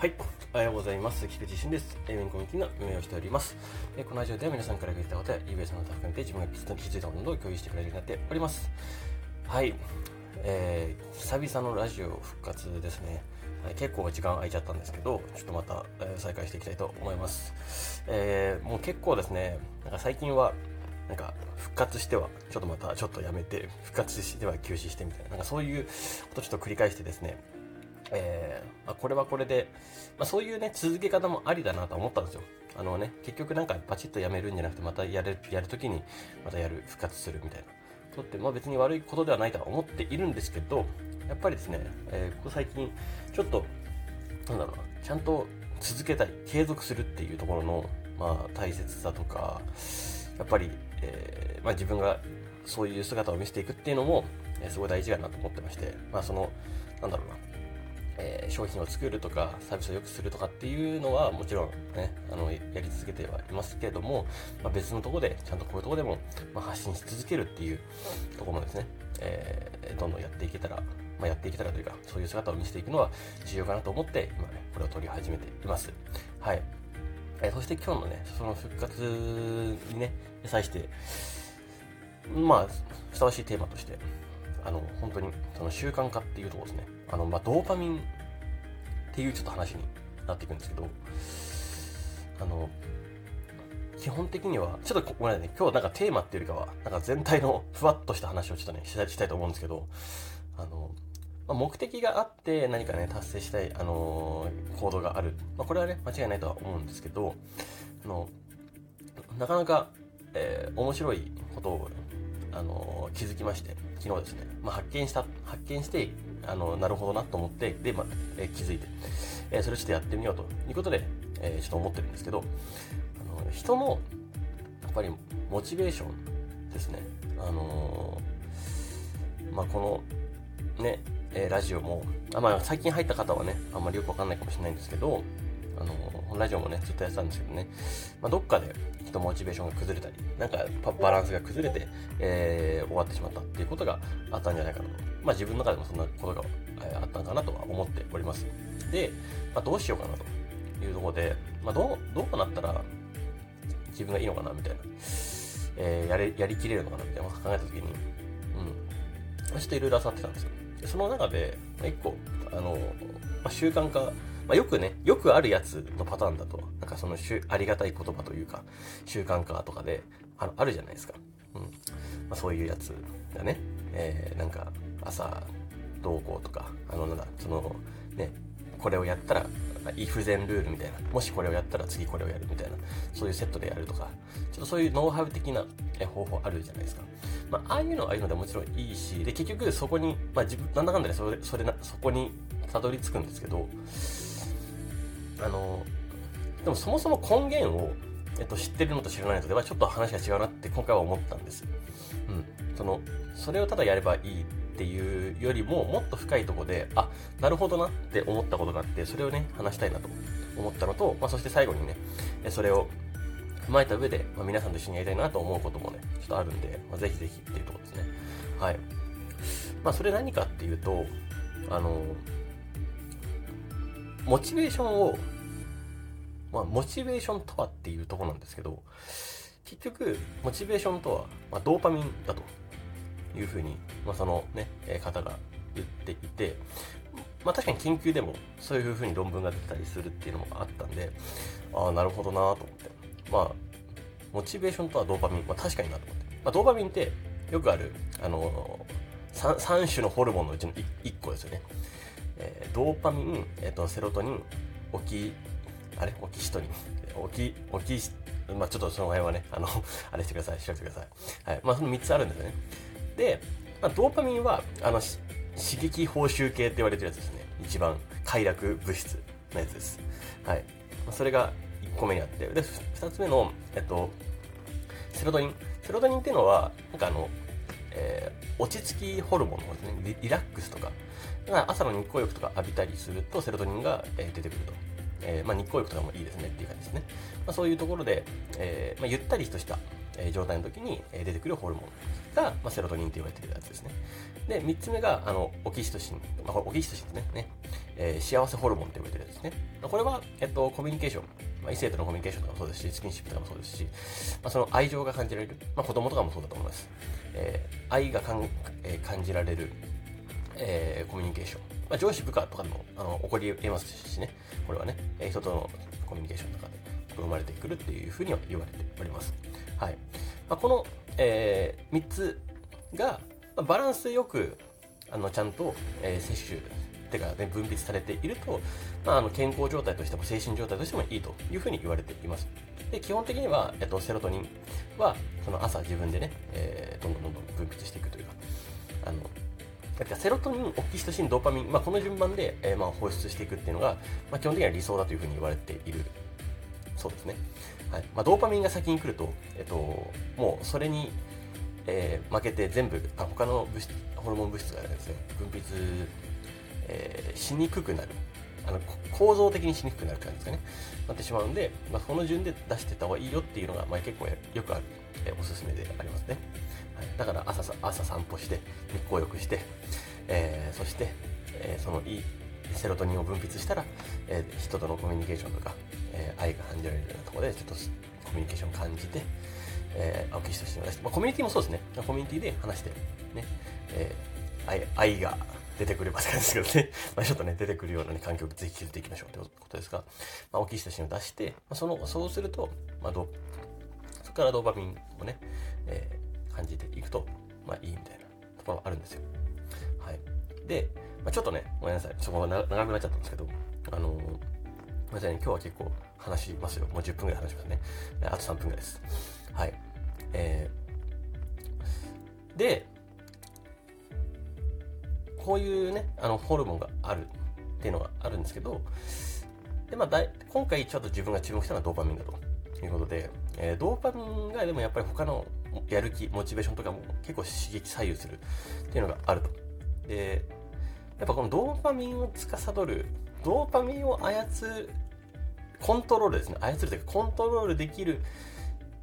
はい、おはようございます。菊池俊です。英文コミュニティの運営をしております。えこのラジオでは皆さんから聞いたことや、eBay さんのタフ含めて自分が気づいたことなどを共有してくれるようになっております。はい、えー、久々のラジオ復活ですね。はい、結構時間空いちゃったんですけど、ちょっとまた、えー、再開していきたいと思います。えー、もう結構ですね、なんか最近は、なんか復活してはちょっとまたちょっとやめて復活しては休止してみたいななんかそういうことをちょっと繰り返してですねえー、まあ、これはこれで、まあ、そういうね、続け方もありだなと思ったんですよ。あのね、結局なんかパチッとやめるんじゃなくて、またやる、やるときに、またやる、復活するみたいな。とって、まあ別に悪いことではないとは思っているんですけど、やっぱりですね、えー、ここ最近、ちょっと、なんだろうな、ちゃんと続けたい、継続するっていうところの、まあ大切さとか、やっぱり、えー、まあ自分がそういう姿を見せていくっていうのも、え、すごい大事だなと思ってまして、まあその、なんだろうな、えー、商品を作るとかサービスを良くするとかっていうのはもちろんねあのやり続けてはいますけれども、まあ、別のとこでちゃんとこういうとこでも、まあ、発信し続けるっていうとこもですね、えー、どんどんやっていけたら、まあ、やっていけたらというかそういう姿を見せていくのは重要かなと思って今ねこれを取り始めています。はい、え、そして今日のねその復活にね際してまあふさわしいテーマとしてあの本当にその習慣化っていうところですねあの、まあ、ドーパミンっていうちょっと話になっていくんですけど、あの、基本的には、ちょっとごめんなさいね、今日はなんかテーマっていうよりかは、なんか全体のふわっとした話をちょっとね、したいと思うんですけど、あの、まあ、目的があって何かね、達成したい、あのー、行動がある。まあ、これはね、間違いないとは思うんですけど、あの、なかなか、えー、面白いことを、あの、気づきまして、昨日ですね、まあ、発見した、発見して、あの、なるほどなと思って、で、まあ、え、気づいて、え、それちょっとやってみようと。いうことで、え、ちょっと思ってるんですけど、あの、人の、やっぱり、モチベーションですね。あのまあ、この、ね、えラジオも、あまあ、最近入った方はね、あんまりよくわかんないかもしれないんですけど、あのラジオもね、ずっとやってたんですけどね、まあ、どっかで人モチベーションが崩れたり、なんかバランスが崩れて、えー、終わってしまったっていうことがあったんじゃないかなと。まあ自分の中でもそんなことが、えー、あったのかなとは思っております。で、まあ、どうしようかなというところで、まあどう、どうなったら自分がいいのかなみたいな、えー、やれ、やりきれるのかなみたいな考えたときに、うん。ちょっといろいろ漁ってたんですよ。その中で、まあ、一個、あの、まあ、習慣化まあ、よくね、よくあるやつのパターンだと、なんかそのありがたい言葉というか、習慣化とかであるあるじゃないですか。うん。まあ、そういうやつがね、えー、なんか朝どうこうとか、あの、なんだ、その、ね、これをやったら、イフゼンルールみたいな、もしこれをやったら次これをやるみたいな、そういうセットでやるとか、ちょっとそういうノウハウ的な方法あるじゃないですか。まあ、ああいうのはああいうのでもちろんいいし、で、結局そこに、まあ自分、なんだかんだでそれ、それな、そこにたどり着くんですけど、あの、でもそもそも根源を、えっと、知ってるのと知らないのではちょっと話が違うなって今回は思ったんです。うん。その、それをただやればいいっていうよりも、もっと深いとこで、あ、なるほどなって思ったことがあって、それをね、話したいなと思ったのと、まあ、そして最後にね、それを踏まえた上で、まあ、皆さんと一緒にやりたいなと思うこともね、ちょっとあるんで、まあ、ぜひぜひっていうところですね。はい。まあ、それ何かっていうと、あの、モチベーションを、まあ、モチベーションとはっていうとこなんですけど、結局、モチベーションとは、まあ、ドーパミンだというふうに、まあ、そのね、方が言っていて、まあ確かに研究でもそういうふうに論文が出たりするっていうのもあったんで、ああ、なるほどなと思って。まあ、モチベーションとはドーパミン、まあ確かになと思って。まあドーパミンってよくある、あのー、3, 3種のホルモンのうちの 1, 1個ですよね。えー、ドーパミン、え、ー、と、セロトニン、オキ、あれ？オキシトニン。オキ、オキまあちょっとその辺はね、あの、あれしてください、調べてください。はい。まあその3つあるんですよね。で、まあ、ドーパミンは、あの、刺激報酬系って言われてるやつですね。一番快楽物質のやつです。はい。まあ、それが1個目にあって。で、2つ目の、えっと、セロトニン。セロトニンっていうのは、なんかあの、えー、落ち着きホルモンのですね、リラックスとか、朝の日光浴とか浴びたりするとセロトニンが、え出てくると。えー、まあ、日光浴とかもいいですねっていう感じですね。まあ、そういうところで、えー、まあ、ゆったりとした、え状態の時に、え出てくるホルモンが、まあ、セロトニンって言われてるやつですね。で、3つ目が、あの、オキシトシン。まあ、オキシトシンですね。ねえー、幸せホルモンって呼ばれてるんですね。これは、えっと、コミュニケーション、まあ、異性とのコミュニケーションとかもそうですし、スキンシップとかもそうですし、まあ、その愛情が感じられる、まあ、子供とかもそうだと思います。えー、愛がかん、えー、感じられる、えー、コミュニケーション。まあ、上司部下とかでもあの起こり得ますしね、これはね、えー、人とのコミュニケーションとかで生まれてくるっていうふうには言われております。はい。まあ、この、えー、3つが、まあ、バランスよく、あの、ちゃんと、えー、摂取手が、ね、分泌されていると、まあ、あの健康状態としても精神状態としてもいいというふうに言われています。で基本的には、えっと、セロトニンはその朝自分でね、えー、どんどんどんどん分泌していくというか、あのセロトニン、オキシトシン、ドーパミン、まあ、この順番で、えー、まあ放出していくっていうのが、まあ、基本的には理想だというふうに言われている。そうですね。はい。まあ、ドーパミンが先に来ると、えっと、もうそれに、えー、負けて全部あ他の物質ホルモン物質がですね。分泌えー、しにくくなる。あの構造的にしにくくなる感じですかね。なってしまうんで、まあ、その順で出してた方がいいよっていうのが、まあ、結構よくある、え、おすすめでありますね、はい、だから朝朝散歩して日光浴して、えー、そして、えー、そのいいセロトニンを分泌したら、えー、人とのコミュニケーションとか、え、愛が感じられるようなところでちょっとコミュニケーションを感じて、えー、青木人してまあ、コミュニティもそうですね。コミュニティで話してね、えー、愛愛が出てくればって感じですけどね。まあちょっとね、出てくるような、ね、環境をぜひ築いていきましょうということですが、まあ、大きい写真を出して、まあ、その、そうすると、まあ、どそこからドーパミンをね、えー、感じていくと、まあいいみたいなところがあるんですよ。はい。で、まあ、ちょっとね、ごめんなさい。そこが長くなっちゃったんですけど、あのー、ごめんなさいね、今日は結構話しますよ。もう10分ぐらい話しますね。あと3分ぐらいです。はい。えー、で、こういうね、あの、ホルモンがあるっていうのがあるんですけど、で、まあ、今回ちょっと自分が注目したのはドーパミンだということで、えー、ドーパミンがでもやっぱり他のやる気、モチベーションとかも結構刺激左右するっていうのがあると。で、やっぱこのドーパミンを司る、ドーパミンを操る、コントロールですね。操るというか、コントロールできる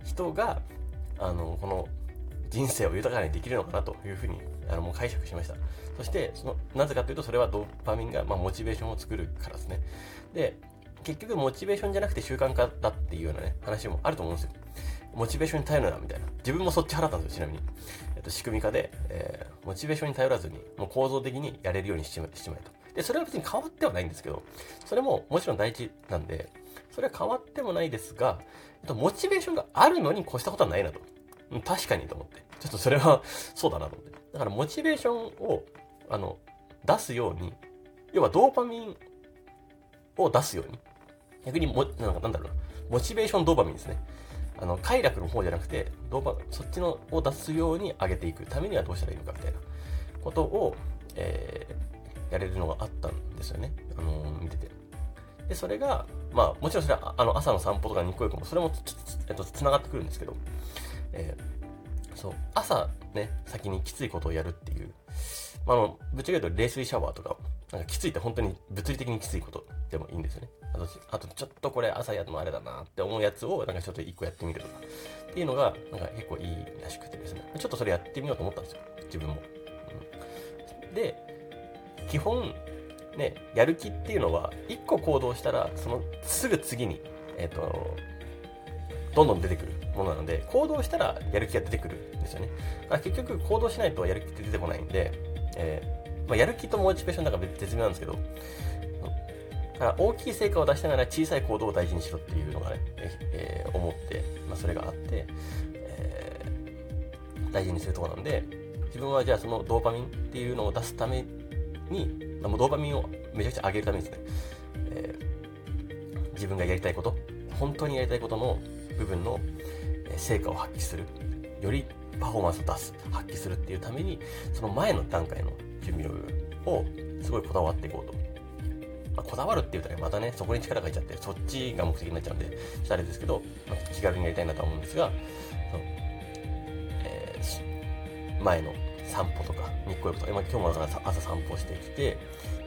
人が、あの、この人生を豊かにできるのかなというふうにあのもう解釈しました。そして、その、なぜかというと、それはドーパミンが、まあ、モチベーションを作るからですね。で、結局、モチベーションじゃなくて習慣化だっていうようなね、話もあると思うんですよ。モチベーションに頼るな、みたいな。自分もそっち払ったんですよ、ちなみに。えっと、仕組み化で、えー、モチベーションに頼らずに、もう構造的にやれるようにしちましまえと。で、それは別に変わってはないんですけど、それももちろん大事なんで、それは変わってもないですが、えっと、モチベーションがあるのに越したことはないなと。うん、確かにと思って。ちょっとそれはそうだなと思って。だからモチベーションを、あの、出すように、要はドーパミンを出すように、逆にも、なんかなんだろうな、モチベーションドーパミンですね。あの、快楽の方じゃなくて、ドーパ、そっちのを出すように上げていくためにはどうしたらいいのかみたいなことを、えー、やれるのがあったんですよね。あのー、見てて。で、それが、まあ、もちろんそれは、あの、朝の散歩とか日光浴も、それもつ、えっと、繋がってくるんですけど、えー、そう、朝ね、先にきついことをやるっていう、まあ、の、ぶっちゃけ言うと冷水シャワーとか、なんかきついって本当に物理的にきついことでもいいんですよね。あと、あとちょっとこれ朝やるのあれだなって思うやつを、なんかちょっと一個やってみるとか、っていうのが、なんか結構いいらしくてですね。ちょっとそれやってみようと思ったんですよ。自分も。うん、で、基本、ね、やる気っていうのは、一個行動したら、そのすぐ次に、えっ、ー、と、どんどん出てくるものなので、行動したらやる気が出てくるんですよね。だから結局行動しないとやる気って出てこないんで、えー、まあ、やる気とモチベーションなんか別妙なんですけど、だから大きい成果を出しながら小さい行動を大事にしろっていうのがね、えー、思って、まあ、それがあって、えー、大事にするとこなんで、自分はじゃあそのドーパミンっていうのを出すために、もうドーパミンをめちゃくちゃ上げるためにですね、えー、自分がやりたいこと、本当にやりたいことの部分の成果を発揮する。よりパフォーマンスを出す、発揮するっていうために、その前の段階の準備の部分をすごいこだわっていこうと。ま、こだわるって言うとね、またね、そこに力がいっちゃって、そっちが目的になっちゃうんで、ちょっとあれですけど、まあ、気軽にやりたいなと思うんですが、そのえー、前の散歩とか、日光浴とか、今今日もだから朝散歩してきて、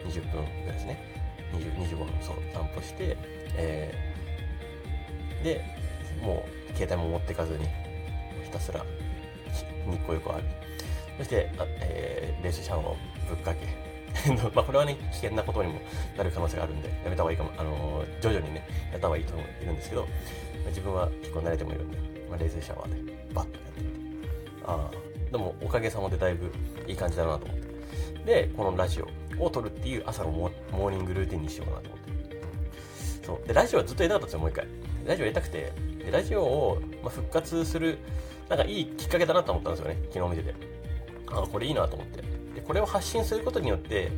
20分ぐらいですね。20、25分、そう、散歩して、えー、で、もう携帯も持ってかずに、ひたすら日光浴を浴び、そして、あえー、レースシャワーをぶっかけ、まあこれはね、危険なことにもなる可能性があるんで、やめた方がいいかも、あのー、徐々にね、やった方がいいと思いるんですけど、自分は結構慣れてもいるんで、まあ、冷水シャワーでバッとやってみて、ああ、でもおかげさまでだいぶいい感じだなと思って。で、このラジオを撮るっていう朝のモーニングルーティンにしようかなと思って。そう。で、ラジオはずっとやりたかったんですよ、もう一回。ラジオやりたくて、ラジオを、ま、復活する、なんかいいきっかけだなと思ったんですよね、昨日見てて。あ、これいいなと思って。で、これを発信することによって、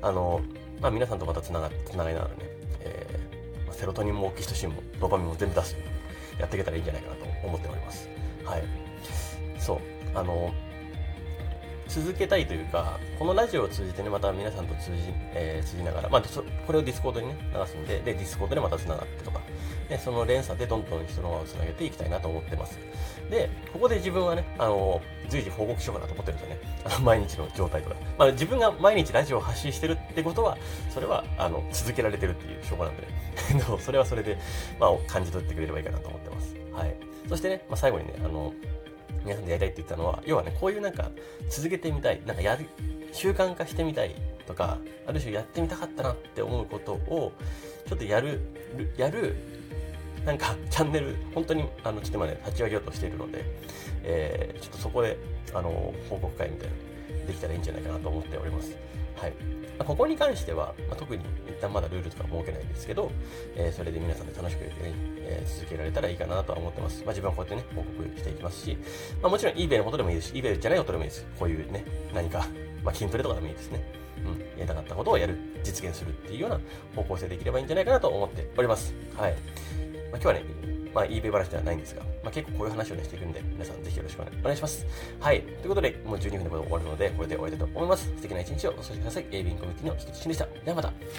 あの、まあ、皆さんとまたつなが、つながりながらね、えー、まあ、セロトニンもオキシトシンもドパミンも全部出すやっていけたらいいんじゃないかなと思っております。はい。そう。あの、続けたいというか、このラジオを通じてね、また皆さんと通じ、えー、通じながら、まあ、これをディスコードにね、流すんで、で、ディスコードでまた繋がってとか、で、その連鎖でどんどん人の輪を繋げていきたいなと思ってます。で、ここで自分はね、あの、随時報告しようかなと思ってるんですよね。あの、毎日の状態とか。まあ、自分が毎日ラジオを発信してるってことは、それは、あの、続けられてるっていう証拠なんでね。それはそれで、まあ、感じ取ってくれればいいかなと思ってます。はい。そしてね、まあ、最後にね、あの、皆さんでやりたいって言ったのは、要はね、こういうなんか、続けてみたい、なんかやる、習慣化してみたいとか、ある種やってみたかったなって思うことを、ちょっとやる、やる、なんか、チャンネル、本当に、あの、ちょっと今ね、立ち上げようとしているので、えー、ちょっとそこで、あの、報告会みたいな、できたらいいんじゃないかなと思っております。はい。ここに関しては、まあ、特に一旦まだルールとか設けないんですけど、えー、それで皆さんで楽しく、ね、えー、続けられたらいいかなとは思ってます。まあ、自分はこうやってね、報告していきますし、まあ、もちろん eBay のことでもいいですし、eBay じゃないことでもいいです。こういうね、何か、まあ、筋トレとかでもいいですね。うん、やりたかったことをやる、実現するっていうような方向性できればいいんじゃないかなと思っております。はい。まあ、今日はね、まあ、eBay 話ではないんですが、まあ、結構こういう話をね、していくんで、皆さんぜひよろしくお願いします。はい。ということで、もう12分で終わるので、これで終わりたいと思います。素敵な一日をお過ごしください。AB コミュニティの菊池俊でした。ではまた。